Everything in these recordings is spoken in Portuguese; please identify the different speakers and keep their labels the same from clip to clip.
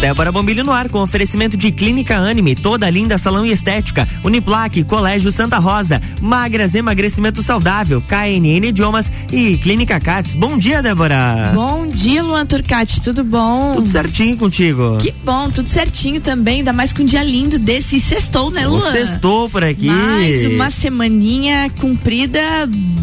Speaker 1: Débora Bombilho no ar com oferecimento de Clínica Anime, toda linda salão e estética, Uniplaque, Colégio Santa Rosa, Magras Emagrecimento Saudável, KNN Idiomas e Clínica Cats. Bom dia, Débora.
Speaker 2: Bom dia, Luan Turcati, tudo bom?
Speaker 1: Tudo certinho contigo.
Speaker 2: Que bom, tudo certinho também, ainda mais com um dia lindo desse e sextou, né, Luan?
Speaker 1: Sextou por aqui.
Speaker 2: Mais uma semaninha cumprida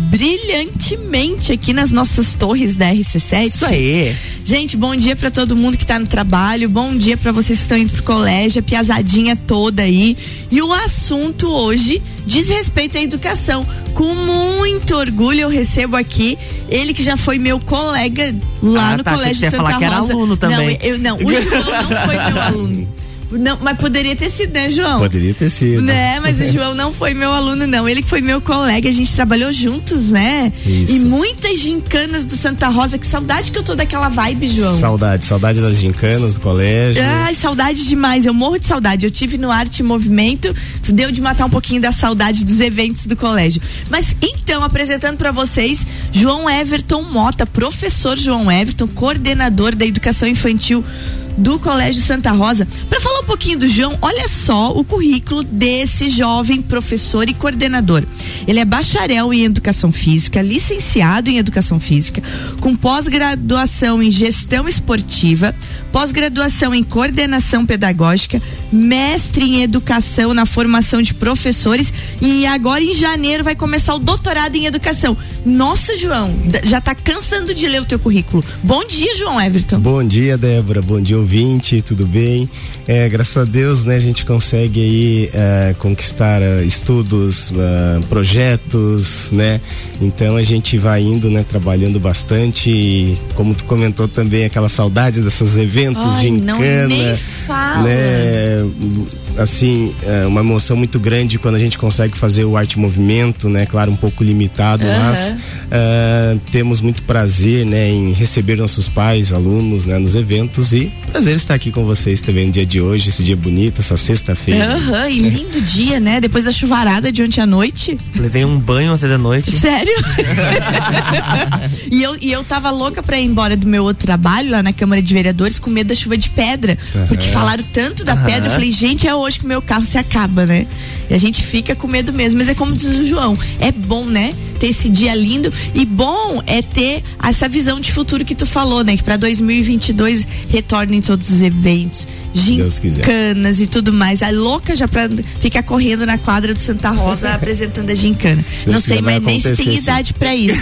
Speaker 2: brilhantemente aqui nas nossas torres da RC7.
Speaker 1: Isso aí.
Speaker 2: Gente, bom dia para todo mundo que tá no trabalho, bom dia para vocês que estão indo pro colégio, a piazadinha toda aí. E o assunto hoje diz respeito à educação. Com muito orgulho eu recebo aqui ele que já foi meu colega lá
Speaker 1: ah,
Speaker 2: no
Speaker 1: tá,
Speaker 2: Colégio
Speaker 1: Santa
Speaker 2: Rosa.
Speaker 1: falar que era aluno também.
Speaker 2: Não, eu, não, o João não foi meu aluno. Não, mas poderia ter sido, né, João?
Speaker 3: Poderia ter sido.
Speaker 2: Né, mas o João não foi meu aluno, não. Ele que foi meu colega, a gente trabalhou juntos, né?
Speaker 3: Isso.
Speaker 2: E muitas gincanas do Santa Rosa. Que saudade que eu tô daquela vibe, João.
Speaker 3: Saudade, saudade das gincanas do colégio.
Speaker 2: Ai, saudade demais. Eu morro de saudade. Eu tive no Arte e Movimento, deu de matar um pouquinho da saudade dos eventos do colégio. Mas então, apresentando para vocês, João Everton Mota, professor João Everton, coordenador da educação infantil do Colégio Santa Rosa. Para falar um pouquinho do João, olha só o currículo desse jovem professor e coordenador. Ele é bacharel em educação física, licenciado em educação física, com pós-graduação em gestão esportiva, pós-graduação em coordenação pedagógica, mestre em educação na formação de professores e agora em janeiro vai começar o doutorado em educação. Nossa, João, já tá cansando de ler o teu currículo. Bom dia, João Everton.
Speaker 3: Bom dia, Débora. Bom dia, ouvinte. Tudo bem? É, graças a Deus, né, a gente consegue aí é, conquistar uh, estudos, uh, projetos, né? Então a gente vai indo, né, trabalhando bastante e, como tu comentou também, aquela saudade desses eventos
Speaker 2: Ai,
Speaker 3: de
Speaker 2: não, nem fala.
Speaker 3: né? Assim, é uma emoção muito grande quando a gente consegue fazer o arte movimento, né? Claro, um pouco limitado,
Speaker 2: Uhum.
Speaker 3: mas uh, temos muito prazer, né, em receber nossos pais, alunos, né, nos eventos e prazer estar aqui com vocês também no dia de hoje, esse dia bonito, essa sexta-feira.
Speaker 2: Aham, e lindo dia, né? Depois da chuvarada de ontem à noite.
Speaker 1: Levei um banho até da noite.
Speaker 2: Sério? e, eu, e eu tava louca pra ir embora do meu outro trabalho lá na Câmara de Vereadores com medo da chuva de pedra. Porque falaram tanto da pedra, eu falei, gente, é hoje que o meu carro se acaba, né? E a gente fica com medo mesmo. Mas é como diz o João, é bom, né? Ter esse dia lindo e bom é ter essa visão de futuro que tu falou, né? Que pra 2022 retornem todos os eventos, gincanas e tudo mais. A louca já pra ficar correndo na quadra do Santa Rosa apresentando a gincana.
Speaker 3: Se
Speaker 2: Não sei mais nem se tem
Speaker 3: acontecer, sim.
Speaker 2: idade pra isso.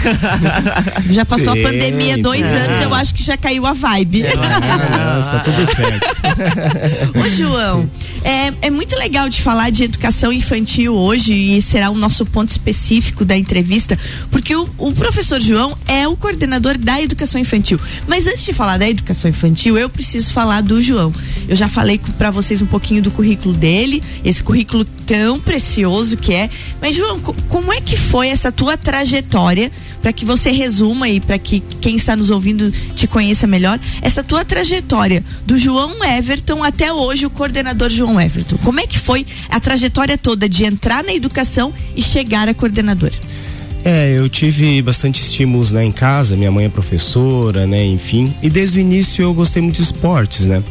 Speaker 2: já passou a pandemia dois anos, eu acho que já caiu a vibe.
Speaker 3: Ah, está tudo certo.
Speaker 2: Ô João, é, é muito legal de falar de educação infantil hoje e será o nosso ponto específico da entrevista, porque o, o professor João é o coordenador da educação infantil. Mas antes de falar da educação infantil, eu preciso falar do João. Eu já falei para vocês um pouquinho do currículo dele, esse currículo tão precioso que é. Mas João, co- como é que foi essa tua trajetória para que você resuma e para que quem está nos ouvindo te conheça melhor, essa tua trajetória do João Everton até hoje o coordenador João Everton. Como é que foi a trajetória toda de entrar na educação e chegar a coordenador?
Speaker 3: É, eu tive bastante estímulos né, em casa, minha mãe é professora, né, enfim. E desde o início eu gostei muito de esportes, né?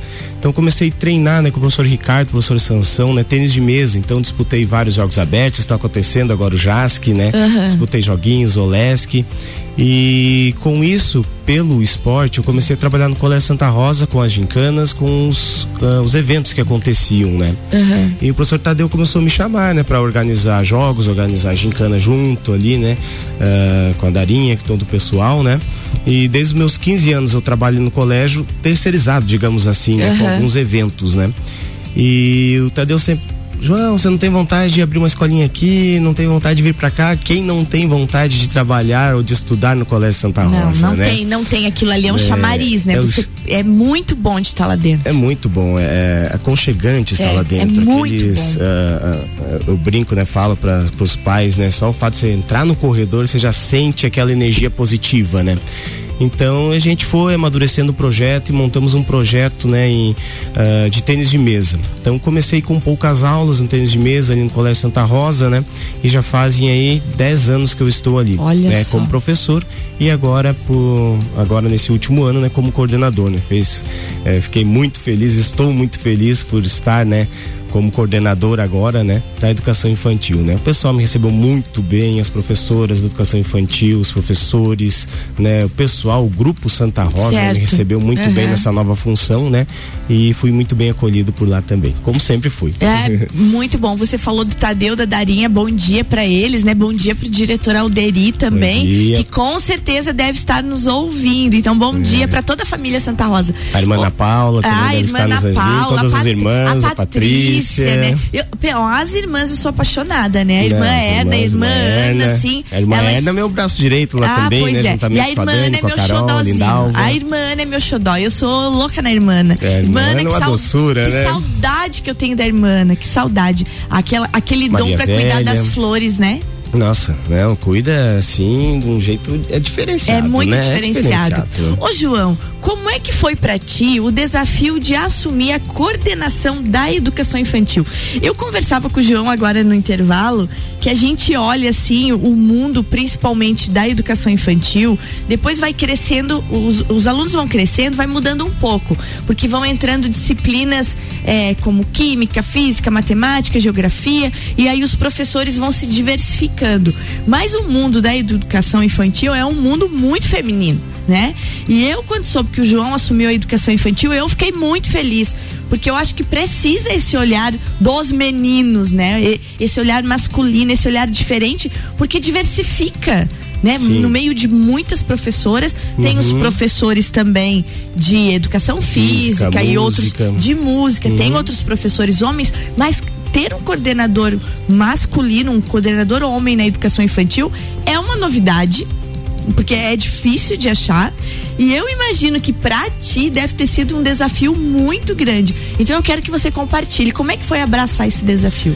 Speaker 3: Então comecei a treinar né, com o professor Ricardo, professor Sansão, né? Tênis de mesa, então disputei vários jogos abertos, está acontecendo agora o JASC, né? Disputei joguinhos, Olesc. E com isso, pelo esporte, eu comecei a trabalhar no Colégio Santa Rosa com as gincanas, com os, ah, os eventos que aconteciam, né? E o professor Tadeu começou a me chamar, né, para organizar jogos, organizar gincana junto ali, né, ah, com a Darinha, com todo o pessoal, né? E desde os meus 15 anos eu trabalho no colégio terceirizado, digamos assim, né, com
Speaker 2: Aham.
Speaker 3: alguns eventos, né? E o Tadeu sempre João, você não tem vontade de abrir uma escolinha aqui, não tem vontade de vir pra cá? Quem não tem vontade de trabalhar ou de estudar no Colégio Santa
Speaker 2: Não,
Speaker 3: Rosa,
Speaker 2: não
Speaker 3: né?
Speaker 2: tem, não tem aquilo ali, é um
Speaker 3: É,
Speaker 2: chamariz, né?
Speaker 3: é o
Speaker 2: Você, é muito bom de estar lá dentro.
Speaker 3: É muito bom, é, é aconchegante estar
Speaker 2: É,
Speaker 3: lá
Speaker 2: é
Speaker 3: dentro.
Speaker 2: muito
Speaker 3: Aqueles,
Speaker 2: bom.
Speaker 3: ah, ah, eu brinco, né? Falo para os pais, né? Só o fato de você entrar no corredor, você já sente aquela energia positiva, né? Então a gente foi amadurecendo o projeto e montamos um projeto né, em, uh, de tênis de mesa. Então comecei com poucas aulas no tênis de mesa ali no Colégio Santa Rosa, né? E já fazem aí 10 anos que eu estou ali,
Speaker 2: Olha
Speaker 3: né?
Speaker 2: Só.
Speaker 3: Como professor e agora por agora nesse último ano, né? Como coordenador, né? Fez, é, fiquei muito feliz, estou muito feliz por estar, né? Como coordenador agora, né, da educação infantil, né? O pessoal me recebeu muito bem, as professoras da educação infantil, os professores, né, o pessoal, o grupo Santa Rosa
Speaker 2: certo.
Speaker 3: me recebeu muito
Speaker 2: uhum.
Speaker 3: bem nessa nova função, né? E fui muito bem acolhido por lá também, como sempre fui.
Speaker 2: É, muito bom. Você falou do Tadeu, da Darinha, bom dia para eles, né? Bom dia pro diretor Alderi também, que com certeza deve estar nos ouvindo. Então, bom é. dia para toda a família Santa Rosa.
Speaker 3: A irmã Ana Paula também
Speaker 2: a
Speaker 3: deve
Speaker 2: irmã
Speaker 3: estar nos
Speaker 2: Paula,
Speaker 3: todas
Speaker 2: a
Speaker 3: as irmãs, a,
Speaker 2: a
Speaker 3: Patrícia,
Speaker 2: Patrícia né? Eu, as irmãs eu sou apaixonada, né? A irmã
Speaker 3: Não,
Speaker 2: Edna, a irmã Ana, assim.
Speaker 3: A irmã elas... É meu braço direito lá
Speaker 2: ah,
Speaker 3: também,
Speaker 2: pois
Speaker 3: né?
Speaker 2: É. E a irmã Ana é meu xodózinho. A irmã Ana é meu xodó. Eu sou louca na irmã.
Speaker 3: É,
Speaker 2: irmã Ana,
Speaker 3: que,
Speaker 2: é
Speaker 3: sal... doçura,
Speaker 2: que
Speaker 3: né?
Speaker 2: saudade que eu tenho da irmã que saudade. Aquela, aquele Maria dom pra Zélia. cuidar das flores, né?
Speaker 3: Nossa, não, cuida assim de um jeito é diferenciado.
Speaker 2: É muito
Speaker 3: né?
Speaker 2: diferenciado.
Speaker 3: É diferenciado.
Speaker 2: Ô João, como é que foi para ti o desafio de assumir a coordenação da educação infantil? Eu conversava com o João agora no intervalo que a gente olha assim o mundo, principalmente da educação infantil, depois vai crescendo, os, os alunos vão crescendo, vai mudando um pouco, porque vão entrando disciplinas é, como química, física, matemática, geografia, e aí os professores vão se diversificando. Mas o mundo da educação infantil é um mundo muito feminino, né? E eu, quando soube que o João assumiu a educação infantil, eu fiquei muito feliz. Porque eu acho que precisa esse olhar dos meninos, né? Esse olhar masculino, esse olhar diferente, porque diversifica. Né? No meio de muitas professoras, uhum. tem os professores também de educação física, física e outros de música, uhum. tem outros professores homens, mas ter um coordenador masculino, um coordenador homem na educação infantil é uma novidade, porque é difícil de achar. E eu imagino que para ti deve ter sido um desafio muito grande. Então eu quero que você compartilhe como é que foi abraçar esse desafio.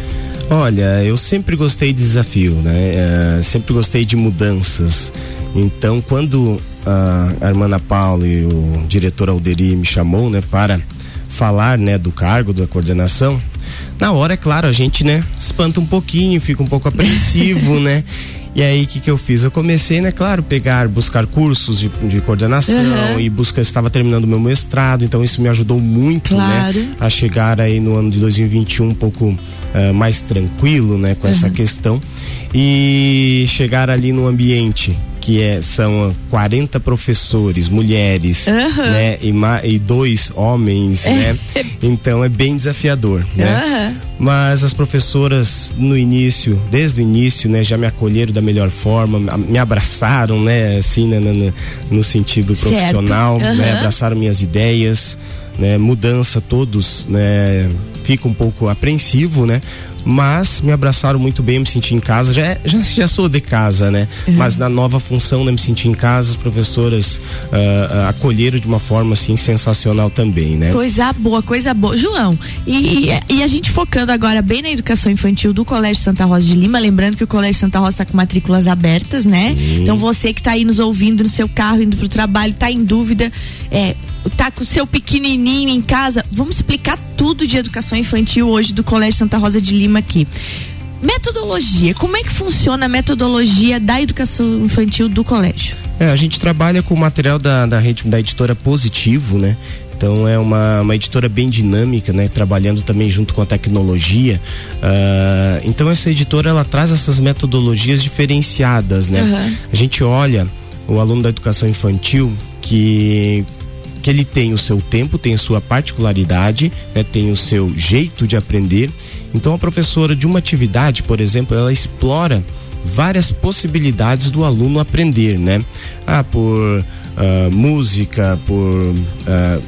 Speaker 3: Olha, eu sempre gostei de desafio, né? Uh, sempre gostei de mudanças. Então, quando a irmã Ana Paula e o diretor Alderi me chamou, né, para falar, né, do cargo da coordenação, na hora, é claro, a gente, né, espanta um pouquinho, fica um pouco apreensivo, né? E aí, o que, que eu fiz? Eu comecei, né, claro, pegar, buscar cursos de, de coordenação uhum. e busca, estava terminando meu mestrado, então isso me ajudou muito,
Speaker 2: claro.
Speaker 3: né, a chegar aí no ano de 2021 um pouco uh, mais tranquilo, né, com uhum. essa questão e chegar ali no ambiente que é, são 40 professores, mulheres,
Speaker 2: uhum.
Speaker 3: né? E, e, dois homens, né? Então é bem desafiador, né?
Speaker 2: Uhum.
Speaker 3: Mas as professoras no início, desde o início, né, já me acolheram da melhor forma, me abraçaram, né, assim, né, no, no sentido profissional,
Speaker 2: uhum.
Speaker 3: né, abraçaram minhas ideias, né, mudança todos, né, fica um pouco apreensivo, né, mas me abraçaram muito bem, eu me senti em casa. Já, é, já, já sou de casa, né? Uhum. Mas na nova função, né, me senti em casa, as professoras uh, acolheram de uma forma assim sensacional também, né?
Speaker 2: Coisa boa, coisa boa. João, e, e a gente focando agora bem na educação infantil do Colégio Santa Rosa de Lima, lembrando que o Colégio Santa Rosa está com matrículas abertas, né?
Speaker 3: Sim.
Speaker 2: Então você que está aí nos ouvindo no seu carro, indo para o trabalho, está em dúvida, é, tá com o seu pequenininho em casa, vamos explicar tudo de educação infantil hoje do Colégio Santa Rosa de Lima aqui. Metodologia, como é que funciona a metodologia da educação infantil do colégio?
Speaker 3: É, a gente trabalha com o material da, da, rede, da editora Positivo, né? Então é uma, uma editora bem dinâmica, né? Trabalhando também junto com a tecnologia. Uh, então essa editora ela traz essas metodologias diferenciadas, né?
Speaker 2: Uhum.
Speaker 3: A gente olha o aluno da educação infantil que que ele tem o seu tempo, tem a sua particularidade, né, tem o seu jeito de aprender. Então a professora de uma atividade, por exemplo, ela explora várias possibilidades do aluno aprender, né? Ah, por uh, música, por uh,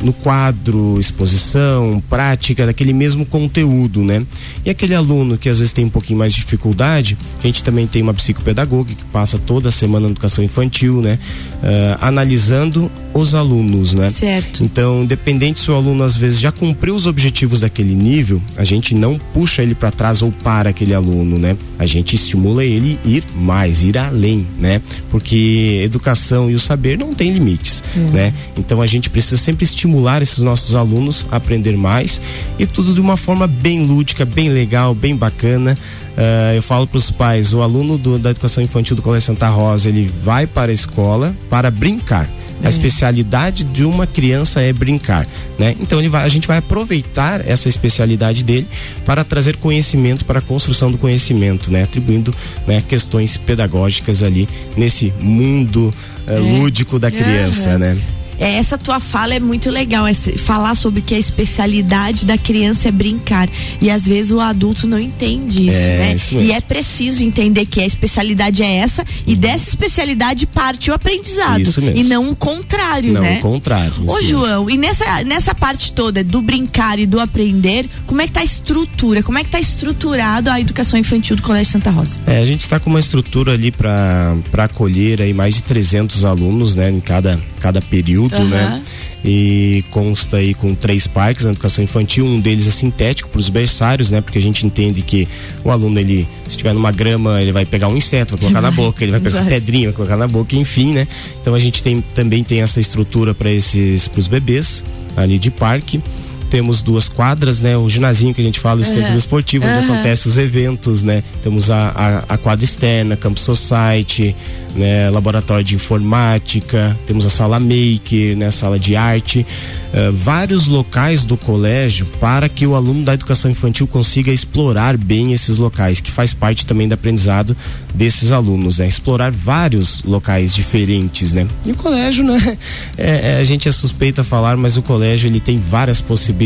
Speaker 3: no quadro, exposição, prática daquele mesmo conteúdo, né? E aquele aluno que às vezes tem um pouquinho mais de dificuldade, a gente também tem uma psicopedagoga que passa toda a semana na educação infantil, né? Uh, analisando os alunos, né?
Speaker 2: Certo.
Speaker 3: Então, independente se o aluno às vezes já cumpriu os objetivos daquele nível, a gente não puxa ele para trás ou para aquele aluno, né? A gente estimula ele ir mais, ir além, né? Porque educação e o saber não tem limites, uhum. né? Então a gente precisa sempre estimular esses nossos alunos a aprender mais e tudo de uma forma bem lúdica, bem legal, bem bacana. Uh, eu falo para os pais, o aluno do, da educação infantil do Colégio Santa Rosa, ele vai para a escola para brincar. A é. especialidade de uma criança é brincar, né? Então vai, a gente vai aproveitar essa especialidade dele para trazer conhecimento para a construção do conhecimento, né? Atribuindo né, questões pedagógicas ali nesse mundo uh, lúdico da criança, né?
Speaker 2: É, essa tua fala é muito legal, é falar sobre que a especialidade da criança é brincar. E às vezes o adulto não entende isso, é, né? Isso e é preciso entender que a especialidade é essa e dessa especialidade parte o aprendizado. Isso mesmo. E não o contrário,
Speaker 3: não
Speaker 2: né?
Speaker 3: Não o contrário.
Speaker 2: Ô, João, mesmo. e nessa, nessa parte toda do brincar e do aprender, como é que tá a estrutura? Como é que tá estruturado a educação infantil do Colégio Santa Rosa?
Speaker 3: É, a gente está com uma estrutura ali para acolher aí mais de 300 alunos, né? Em cada, cada período uhum. né? E consta aí com três parques na educação infantil, um deles é sintético para os berçários, né? Porque a gente entende que o aluno, ele, se estiver numa grama, ele vai pegar um inseto, vai colocar na boca, ele vai pegar uma pedrinha, vai colocar na boca, enfim, né? Então a gente tem, também tem essa estrutura para esses, para os bebês ali de parque temos duas quadras, né? O ginásio que a gente fala, o uhum. centro esportivo, onde acontecem os eventos, né? Temos a, a, a, quadra externa, Campus Society, né? Laboratório de informática, temos a sala maker, né? Sala de arte, uh, vários locais do colégio para que o aluno da educação infantil consiga explorar bem esses locais, que faz parte também do aprendizado desses alunos, né? Explorar vários locais diferentes, né? E o colégio, né? É, é, a gente é suspeita a falar, mas o colégio ele tem várias possibilidades,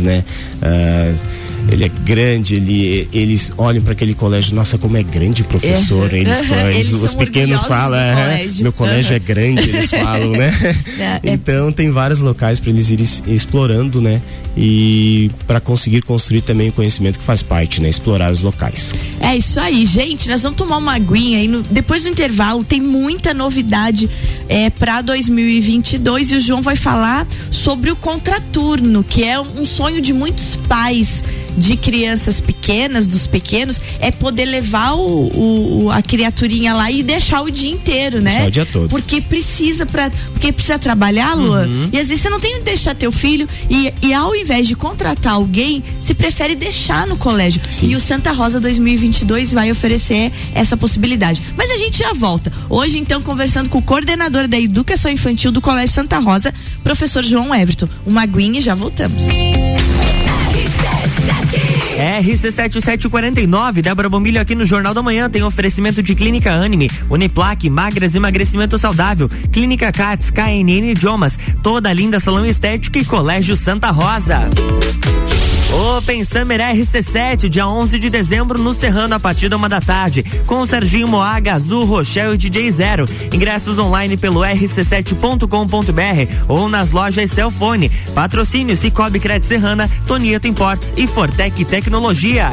Speaker 3: né? Uh, ele é grande, ele, eles olham para aquele colégio, nossa, como é grande professor. É. Eles, eles, os pequenos falam, colégio. meu colégio é grande, eles falam, né? É, é. então tem vários locais para eles irem explorando, né? E para conseguir construir também o conhecimento que faz parte, né? Explorar os locais.
Speaker 2: É isso aí, gente. Nós vamos tomar uma aguinha e no, depois do intervalo tem muita novidade é, para 2022 e o João vai falar sobre o contraturno, que é um sonho de muitos pais de crianças pequenas, dos pequenos, é poder levar o, o, a criaturinha lá e deixar o dia inteiro, né?
Speaker 3: Deixar o dia todo.
Speaker 2: Porque precisa para porque precisa trabalhar, Lua. Uhum. E às vezes você não tem onde deixar teu filho e, e ao invés de contratar alguém, se prefere deixar no colégio. Sim. E o Santa Rosa 2022 vai oferecer essa possibilidade. Mas a gente já volta. Hoje então conversando com o coordenador da Educação Infantil do Colégio Santa Rosa, professor João Everton. Uma aguinha e já voltamos.
Speaker 1: RC7749, Débora Bombilho aqui no Jornal da Manhã tem oferecimento de Clínica Anime, Uniplaque, Magras Emagrecimento Saudável, Clínica Cats, KNN Idiomas, toda linda salão estética e Colégio Santa Rosa. Open Summer RC7, dia 11 de dezembro, no Serrano, a partir da uma da tarde, com o Serginho Moaga, Azul, Rochelle e DJ Zero. Ingressos online pelo rc7.com.br ou nas lojas Celfone. Patrocínio Cicobi Credit Serrana, Tonieto Importes e Fortec Tecnologia.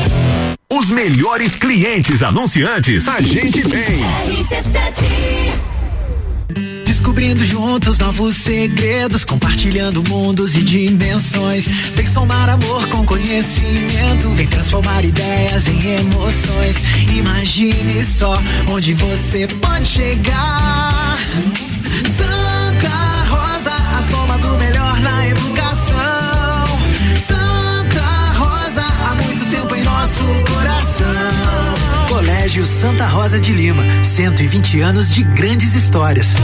Speaker 4: Os melhores clientes anunciantes a gente tem.
Speaker 5: Descobrindo juntos novos segredos, compartilhando mundos e dimensões. Vem somar amor com conhecimento, vem transformar ideias em emoções. Imagine só onde você pode chegar. Santa Santa Rosa de Lima, 120 anos de grandes histórias.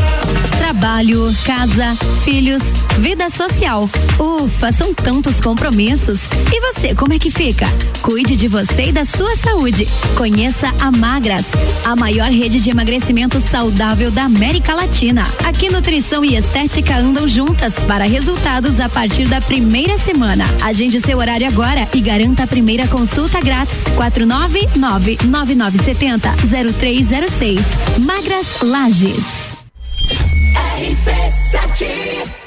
Speaker 6: Trabalho, casa, filhos, vida social. Ufa, são tantos compromissos. E você, como é que fica? Cuide de você e da sua saúde. Conheça a Magras, a maior rede de emagrecimento saudável da América Latina. Aqui nutrição e estética andam juntas para resultados a partir da primeira semana. Agende seu horário agora e garanta a primeira consulta grátis. 499 9970 0306. Magras Lages.
Speaker 7: RC7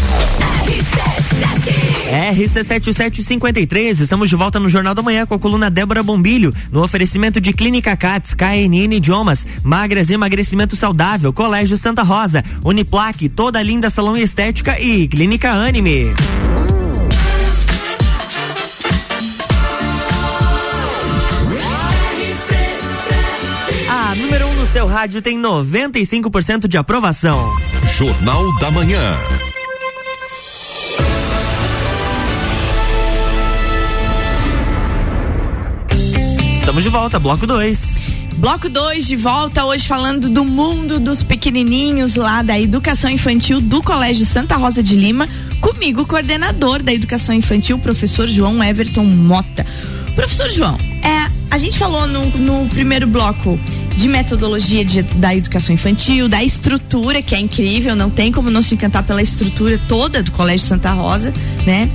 Speaker 1: RC7753, estamos de volta no Jornal da Manhã com a coluna Débora Bombilho, no oferecimento de Clínica Cats, KNN Idiomas, Magras Emagrecimento Saudável, Colégio Santa Rosa, Uniplaque, Toda Linda Salão e Estética e Clínica Anime. A número 1 um no seu rádio tem 95% de aprovação.
Speaker 4: Jornal da Manhã.
Speaker 1: Estamos de volta, bloco 2.
Speaker 2: Bloco 2 de volta hoje falando do mundo dos pequenininhos lá da educação infantil do Colégio Santa Rosa de Lima. Comigo, coordenador da educação infantil, professor João Everton Mota. Professor João, é, a gente falou no, no primeiro bloco de metodologia de, da educação infantil, da estrutura, que é incrível, não tem como não se encantar pela estrutura toda do Colégio Santa Rosa, né?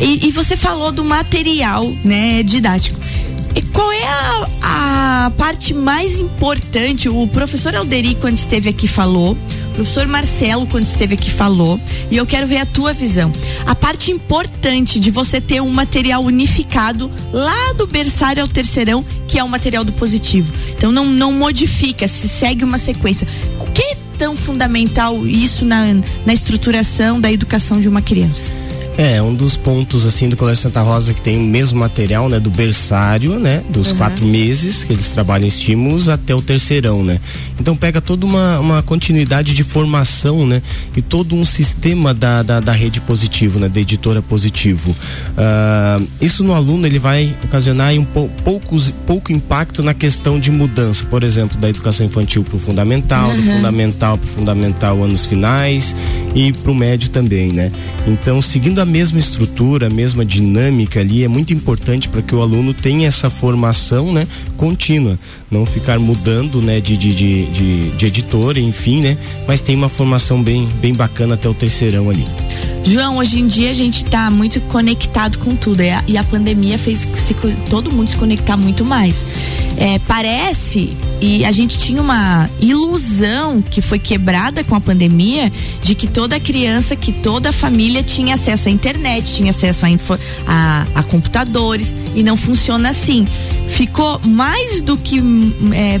Speaker 2: E, e você falou do material, né, didático. E qual é a, a, parte mais importante? O professor Alderi, quando esteve aqui, falou. O professor Marcelo, quando esteve aqui, falou. E eu quero ver a tua visão. A parte importante de você ter um material unificado lá do berçário ao terceirão, que é o material do positivo. Então não, não modifica, se segue uma sequência. O que é tão fundamental isso na, na estruturação da educação de uma criança?
Speaker 3: É, um dos pontos assim do Colégio Santa Rosa que tem o mesmo material, né, do berçário, né, dos uhum. quatro meses que eles trabalham estímulos até o terceirão, né. Então pega toda uma, uma continuidade de formação, né, e todo um sistema da, da, da rede positivo, né, da editora positivo. Uh, isso no aluno ele vai ocasionar um pou, poucos, pouco impacto na questão de mudança, por exemplo, da educação infantil para o fundamental, uhum. do fundamental para o fundamental anos finais e para o médio também, né. Então seguindo a mesma estrutura, a mesma dinâmica ali, é muito importante para que o aluno tenha essa formação, né, contínua, não ficar mudando, né, de, de, de, de, de editora, enfim, né, mas tem uma formação bem, bem bacana até o terceirão ali.
Speaker 2: João, hoje em dia a gente está muito conectado com tudo e a, e a pandemia fez se, todo mundo se conectar muito mais. É, parece, e a gente tinha uma ilusão que foi quebrada com a pandemia, de que toda criança, que toda família tinha acesso à internet, tinha acesso a, a, a computadores, e não funciona assim. Ficou mais do que é,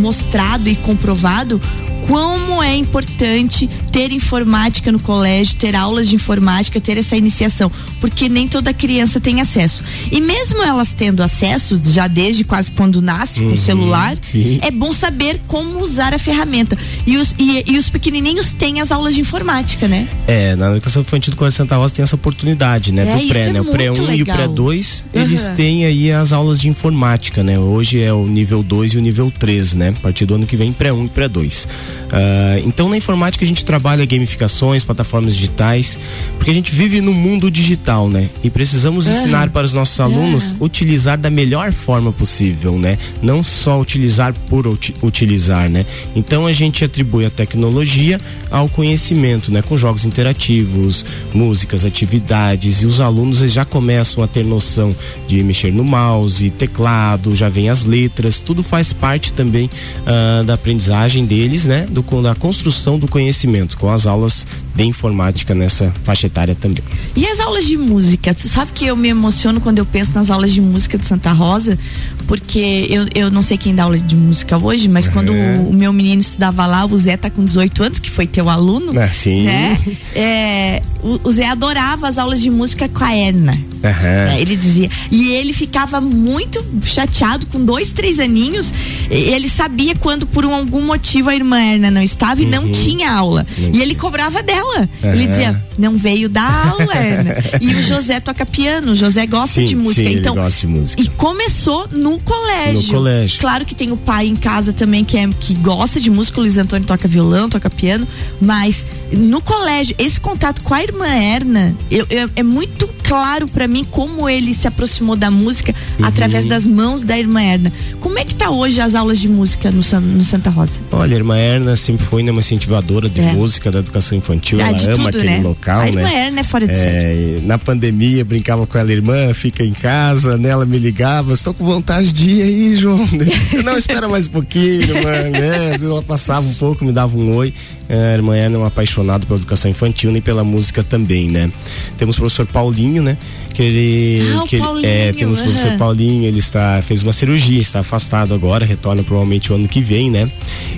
Speaker 2: mostrado e comprovado como é importante ter informática no colégio, ter aulas de informática, ter essa iniciação, porque nem toda criança tem acesso. E mesmo elas tendo acesso, já desde quase quando nasce uhum, com o uhum, celular, sim. é bom saber como usar a ferramenta. E os, e, e, os pequenininhos têm as aulas de informática, né?
Speaker 3: É, na educação infantil do Colégio Santa Rosa tem essa oportunidade, né? É, do pré, é né? O pré 1 um e o pré 2, uhum. eles têm aí as aulas de informática, né? Hoje é o nível 2 e o nível 3, né? A partir do ano que vem, pré 1 um e pré 2. Uh, então na informática a gente trabalha gamificações, plataformas digitais, porque a gente vive no mundo digital, né? E precisamos uhum. ensinar para os nossos alunos uhum. utilizar da melhor forma possível, né? Não só utilizar por uti utilizar, né? Então a gente atribui a tecnologia ao conhecimento, né? Com jogos interativos, músicas, atividades e os alunos já começam a ter noção de mexer no mouse, teclado, já vem as letras, tudo faz parte também uh, da aprendizagem deles, né? Do, da construção do conhecimento, com as aulas de informática nessa faixa etária também.
Speaker 2: E as aulas de música? Tu sabe que eu me emociono quando eu penso nas aulas de música do Santa Rosa, porque eu, eu não sei quem dá aula de música hoje, mas uhum. quando o, o, meu menino estudava lá, o Zé tá com 18 anos, que foi teu aluno.
Speaker 3: Ah, sim.
Speaker 2: Né? É, o, o, Zé adorava as aulas de música com a Erna. Uhum. Ele dizia. E ele ficava muito chateado com dois, três aninhos. Ele sabia quando, por um, algum motivo, a irmã Erna não estava e uhum. não tinha aula. Uhum. E ele cobrava dela. Ele dizia, não veio dar aula, Erna. e o José toca piano, o José gosta
Speaker 3: sim,
Speaker 2: de música.
Speaker 3: Sim,
Speaker 2: então,
Speaker 3: ele gosta de música.
Speaker 2: E começou no colégio.
Speaker 3: No colégio.
Speaker 2: Claro que tem o pai em casa também que, é, que gosta de música, o Luiz Antônio toca violão, toca piano, mas no colégio, esse contato com a irmã Erna, eu, eu, é muito claro para mim como ele se aproximou da música uhum. através das mãos da irmã Erna. Como é que tá hoje as aulas de música no, no Santa Rosa?
Speaker 3: Olha, a irmã Erna sempre foi né, uma incentivadora de é. música, da educação infantil, ah, ela ama tudo, aquele
Speaker 2: né?
Speaker 3: local,
Speaker 2: a
Speaker 3: né?
Speaker 2: irmã Erna é fora de é,
Speaker 3: Na pandemia, brincava com ela, irmã, fica em casa, né? Ela me ligava, estou com vontade de ir aí, João. Não, espera mais um pouquinho, mano, né? Às vezes ela passava um pouco, me dava um oi. A irmã é uma apaixonada pela educação infantil e pela música também, né? Temos o professor Paulinho, né? Que ele.
Speaker 2: Ah,
Speaker 3: que ele
Speaker 2: Paulinho,
Speaker 3: é, temos o professor Paulinho, ele está, fez uma cirurgia, está afastado agora, retorna provavelmente o ano que vem, né?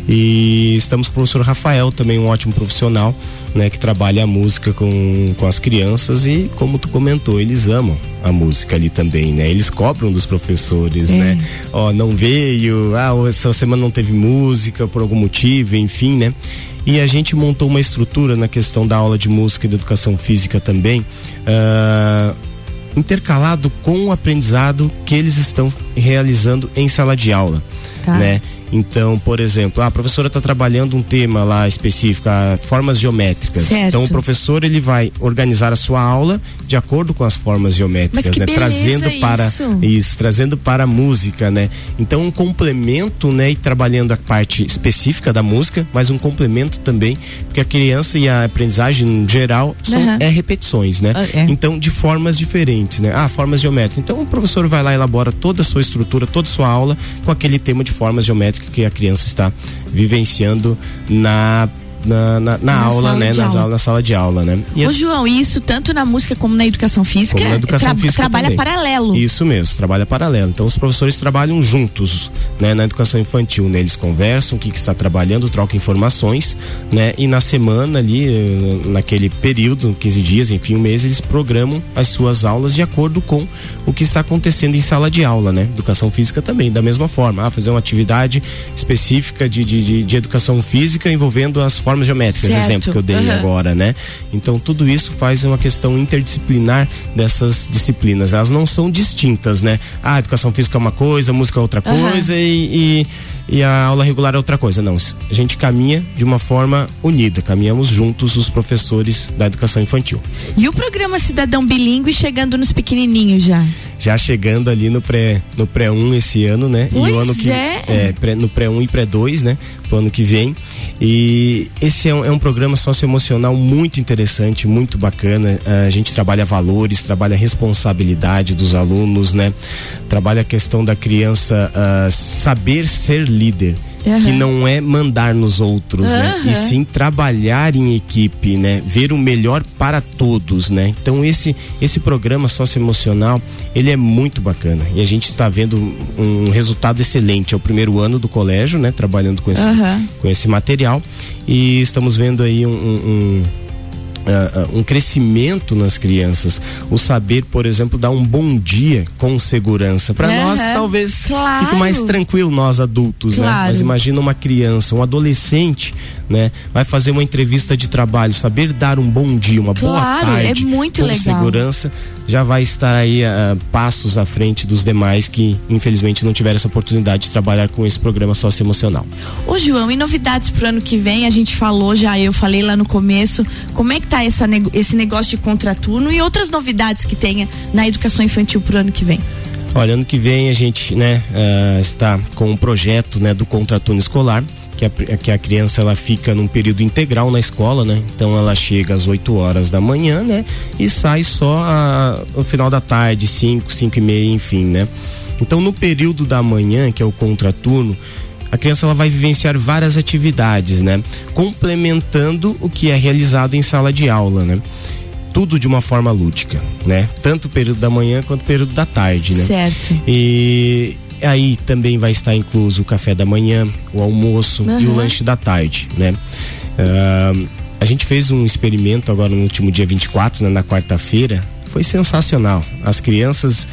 Speaker 3: E estamos com o professor Rafael, também um ótimo profissional, né? Que trabalha a música com, com as crianças e, como tu comentou, eles amam a música ali também, né? Eles cobram dos professores, é. né? Ó, não veio, ah, essa semana não teve música por algum motivo, enfim, né? E a gente montou uma estrutura na questão da aula de música e de educação física também, uh, intercalado com o aprendizado que eles estão realizando em sala de aula, tá. né? Então, por exemplo, a professora está trabalhando um tema lá específico, formas geométricas.
Speaker 2: Certo.
Speaker 3: Então, o professor ele vai organizar a sua aula de acordo com as formas geométricas, né? Trazendo para
Speaker 2: isso.
Speaker 3: isso, trazendo para a música, né? Então, um complemento, né? E trabalhando a parte específica da música, mas um complemento também, porque a criança e a aprendizagem em geral são uhum. é repetições, né? Uh, é. Então, de formas diferentes, né? Ah, formas geométricas. Então, o professor vai lá e elabora toda a sua estrutura, toda a sua aula com aquele tema de formas geométricas que a criança está vivenciando na na, na, na aula, né? Nas aula. na sala de aula, né?
Speaker 2: E Ô, João, isso tanto na música como na educação física,
Speaker 3: como na educação tra física
Speaker 2: trabalha
Speaker 3: também.
Speaker 2: paralelo.
Speaker 3: Isso mesmo, trabalha paralelo. Então os professores trabalham juntos, né? Na educação infantil, né? Eles conversam o que, que está trabalhando, trocam informações, né? E na semana ali, eh, naquele período, 15 dias, enfim, um mês, eles programam as suas aulas de acordo com o que está acontecendo em sala de aula, né? Educação física também, da mesma forma. Ah, fazer uma atividade específica de, de, de, de educação física envolvendo as formas formas geométricas, certo. exemplo que eu dei uhum. agora, né? Então tudo isso faz uma questão interdisciplinar dessas disciplinas. Elas não são distintas, né? Ah, educação física é uma coisa, música é outra uhum. coisa e, e e a aula regular é outra coisa. Não, a gente caminha de uma forma unida, caminhamos juntos os professores da educação infantil.
Speaker 2: E o programa Cidadão Bilingue chegando nos pequenininhos já?
Speaker 3: Já chegando ali no pré no pré 1 esse ano, né?
Speaker 2: Pois
Speaker 3: e o ano que
Speaker 2: é.
Speaker 3: é pré, no pré 1 e pré 2, né? Pro ano que vem. E esse é um, é um programa socioemocional muito interessante, muito bacana. A gente trabalha valores, trabalha responsabilidade dos alunos, né? Trabalha a questão da criança uh, saber ser líder. Uhum. que não é mandar nos outros, uhum. né? E sim trabalhar em equipe, né? Ver o melhor para todos, né? Então esse esse programa socioemocional, ele é muito bacana e a gente está vendo um resultado excelente. É o primeiro ano do colégio, né? Trabalhando com esse, uhum. com esse material e estamos vendo aí um, um Uh, um crescimento nas crianças. O saber, por exemplo, dar um bom dia com segurança. Para uhum, nós, talvez
Speaker 2: claro.
Speaker 3: fique mais tranquilo, nós adultos,
Speaker 2: claro.
Speaker 3: né? Mas imagina uma criança, um adolescente, né? Vai fazer uma entrevista de trabalho, saber dar um bom dia, uma
Speaker 2: claro,
Speaker 3: boa tarde.
Speaker 2: É muito
Speaker 3: com
Speaker 2: legal.
Speaker 3: segurança, já vai estar aí uh, passos à frente dos demais que, infelizmente, não tiveram essa oportunidade de trabalhar com esse programa socioemocional.
Speaker 2: Ô, João, e novidades pro ano que vem? A gente falou já, eu falei lá no começo, como é que tá essa, esse negócio de contraturno e outras novidades que tenha na educação infantil pro ano que vem?
Speaker 3: Olha, ano que vem a gente né, uh, está com um projeto né, do contraturno escolar, que a, que a criança ela fica num período integral na escola, né? Então ela chega às 8 horas da manhã, né? E sai só a, no final da tarde, 5, 5 e meia, enfim, né? Então no período da manhã, que é o contraturno, a criança ela vai vivenciar várias atividades, né? Complementando o que é realizado em sala de aula, né? Tudo de uma forma lúdica, né? Tanto o período da manhã quanto o período da tarde, né?
Speaker 2: Certo.
Speaker 3: E aí também vai estar incluso o café da manhã, o almoço uhum. e o lanche da tarde, né? Uh, a gente fez um experimento agora no último dia 24, né, na quarta-feira. Foi sensacional. As crianças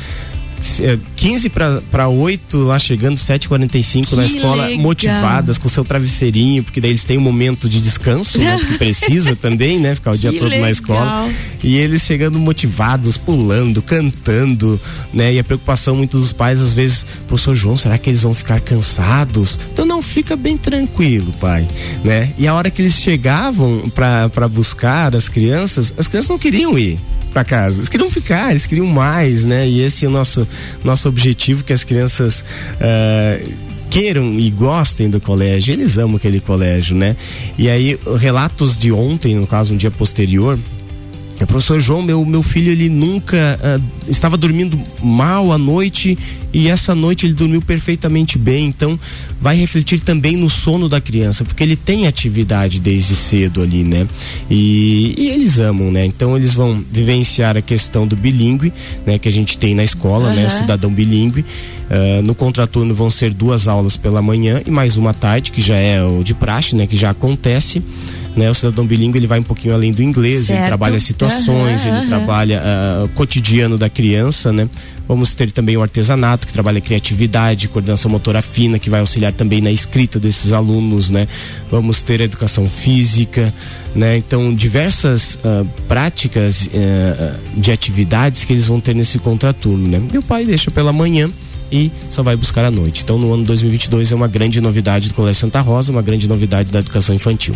Speaker 3: 15 para 8, lá chegando 7h45 na escola, legal. motivadas com seu travesseirinho, porque daí eles têm um momento de descanso, né? Que precisa também, né? Ficar o dia que todo legal. na escola. E eles chegando motivados, pulando, cantando, né? E a preocupação muito dos pais, às vezes, professor João, será que eles vão ficar cansados? Então não fica bem tranquilo, pai, né? E a hora que eles chegavam para buscar as crianças, as crianças não queriam ir para casa. Eles queriam ficar, eles queriam mais, né? E esse é o nosso, nosso objetivo, que as crianças. Uh, queiram e gostem do colégio, eles amam aquele colégio, né? E aí, relatos de ontem, no caso, um dia posterior, professor João, meu, meu filho, ele nunca uh, estava dormindo mal à noite e essa noite ele dormiu perfeitamente bem. Então, vai refletir também no sono da criança, porque ele tem atividade desde cedo ali, né? E, e eles amam, né? Então, eles vão vivenciar a questão do bilíngue, né? Que a gente tem na escola, uhum. né? O cidadão bilíngue. Uh, no contraturno vão ser duas aulas pela manhã e mais uma tarde, que já é o de praxe, né? Que já acontece né? O cidadão bilíngue ele vai um pouquinho além do inglês, certo. ele trabalha situações, uhum, ele uhum. trabalha uh, o cotidiano da criança, né? Vamos ter também o artesanato, que trabalha criatividade, coordenação motora fina, que vai auxiliar também na escrita desses alunos, né? Vamos ter a educação física, né? Então, diversas uh, práticas uh, de atividades que eles vão ter nesse contraturno, né? Meu pai deixa pela manhã e só vai buscar à noite. Então, no ano 2022 é uma grande novidade do Colégio Santa Rosa, uma grande novidade da educação infantil.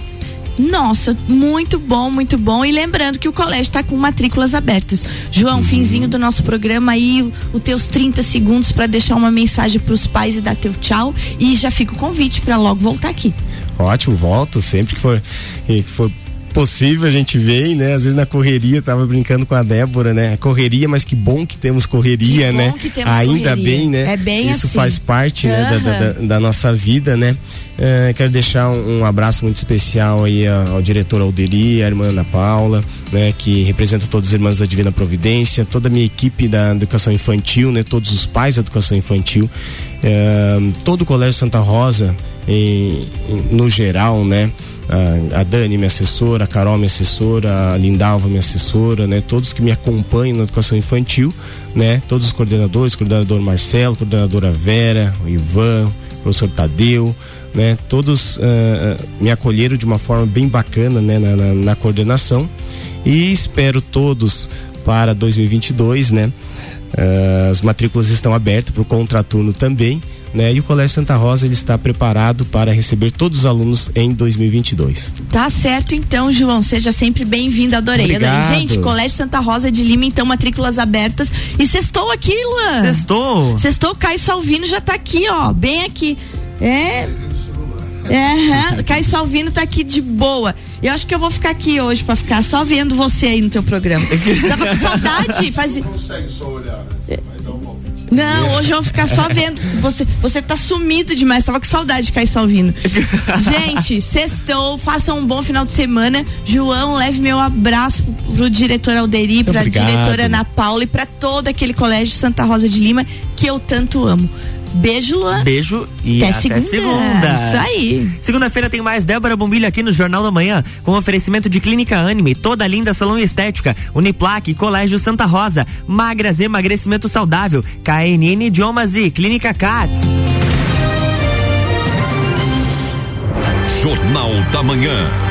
Speaker 2: Nossa, muito bom, muito bom. E lembrando que o colégio está com matrículas abertas. João, uhum. finzinho do nosso programa aí, os teus 30 segundos para deixar uma mensagem para os pais e dar teu tchau. E já fica o convite para logo voltar aqui.
Speaker 3: Ótimo, volto sempre que for, que for possível a gente vê, né? Às vezes na correria, tava brincando com a Débora, né? Correria, mas que bom que temos correria, que né?
Speaker 2: Temos
Speaker 3: Ainda
Speaker 2: correria.
Speaker 3: bem, né?
Speaker 2: É bem
Speaker 3: Isso
Speaker 2: assim.
Speaker 3: faz parte, né? Da, da, da, nossa vida, né? Uh, quero deixar um, um, abraço muito especial aí ao, ao diretor Alderi, à irmã Ana Paula, né? Que representa todas as irmãs da Divina Providência, toda a minha equipe da educação infantil, né? Todos os pais da educação infantil, uh, todo o Colégio Santa Rosa, em, em, no geral, né? A, Dani, minha assessora, a Carol, minha assessora, a Lindalva, minha assessora, né? Todos que me acompanham na educação infantil, né? Todos os coordenadores, coordenador Marcelo, coordenadora Vera, o Ivan, o professor Tadeu, né? Todos uh, me acolheram de uma forma bem bacana, né? Na, na, na coordenação e espero todos para 2022, né? Uh, as matrículas estão abertas para o contraturno também né? E o Colégio Santa Rosa ele está preparado para receber todos os alunos em 2022.
Speaker 2: Tá certo então, João, seja sempre bem-vindo, adorei.
Speaker 3: Obrigado.
Speaker 2: adorei. Gente, Colégio Santa Rosa de Lima, então matrículas abertas. E sextou aqui, Luan.
Speaker 1: Sextou.
Speaker 2: Sextou, Caio Salvino já está aqui, ó, bem aqui. É. É, Caio Salvino tá aqui de boa. Eu acho que eu vou ficar aqui hoje para ficar só vendo você aí no teu programa. Tava com saudade. Faz... Não consegue só olhar, né? Não, hoje eu vou ficar só vendo. Você, você tá sumido demais. Tava com saudade de Caio Salvino. Gente, sextou. Façam um bom final de semana. João, leve meu abraço pro diretor Alderi, pra Obrigado. diretora Ana Paula e pra todo aquele colégio Santa Rosa de Lima que eu tanto amo. Beijo, Luan.
Speaker 1: Beijo e até, até segunda. segunda.
Speaker 2: Isso aí.
Speaker 1: Segunda-feira tem mais Débora Bombilho aqui no Jornal da Manhã, com oferecimento de Clínica Anime, toda linda salão e estética, Uniplaque, Colégio Santa Rosa, Magras Emagrecimento Saudável, KNN Idiomas e Clínica Cats.
Speaker 4: Jornal da Manhã.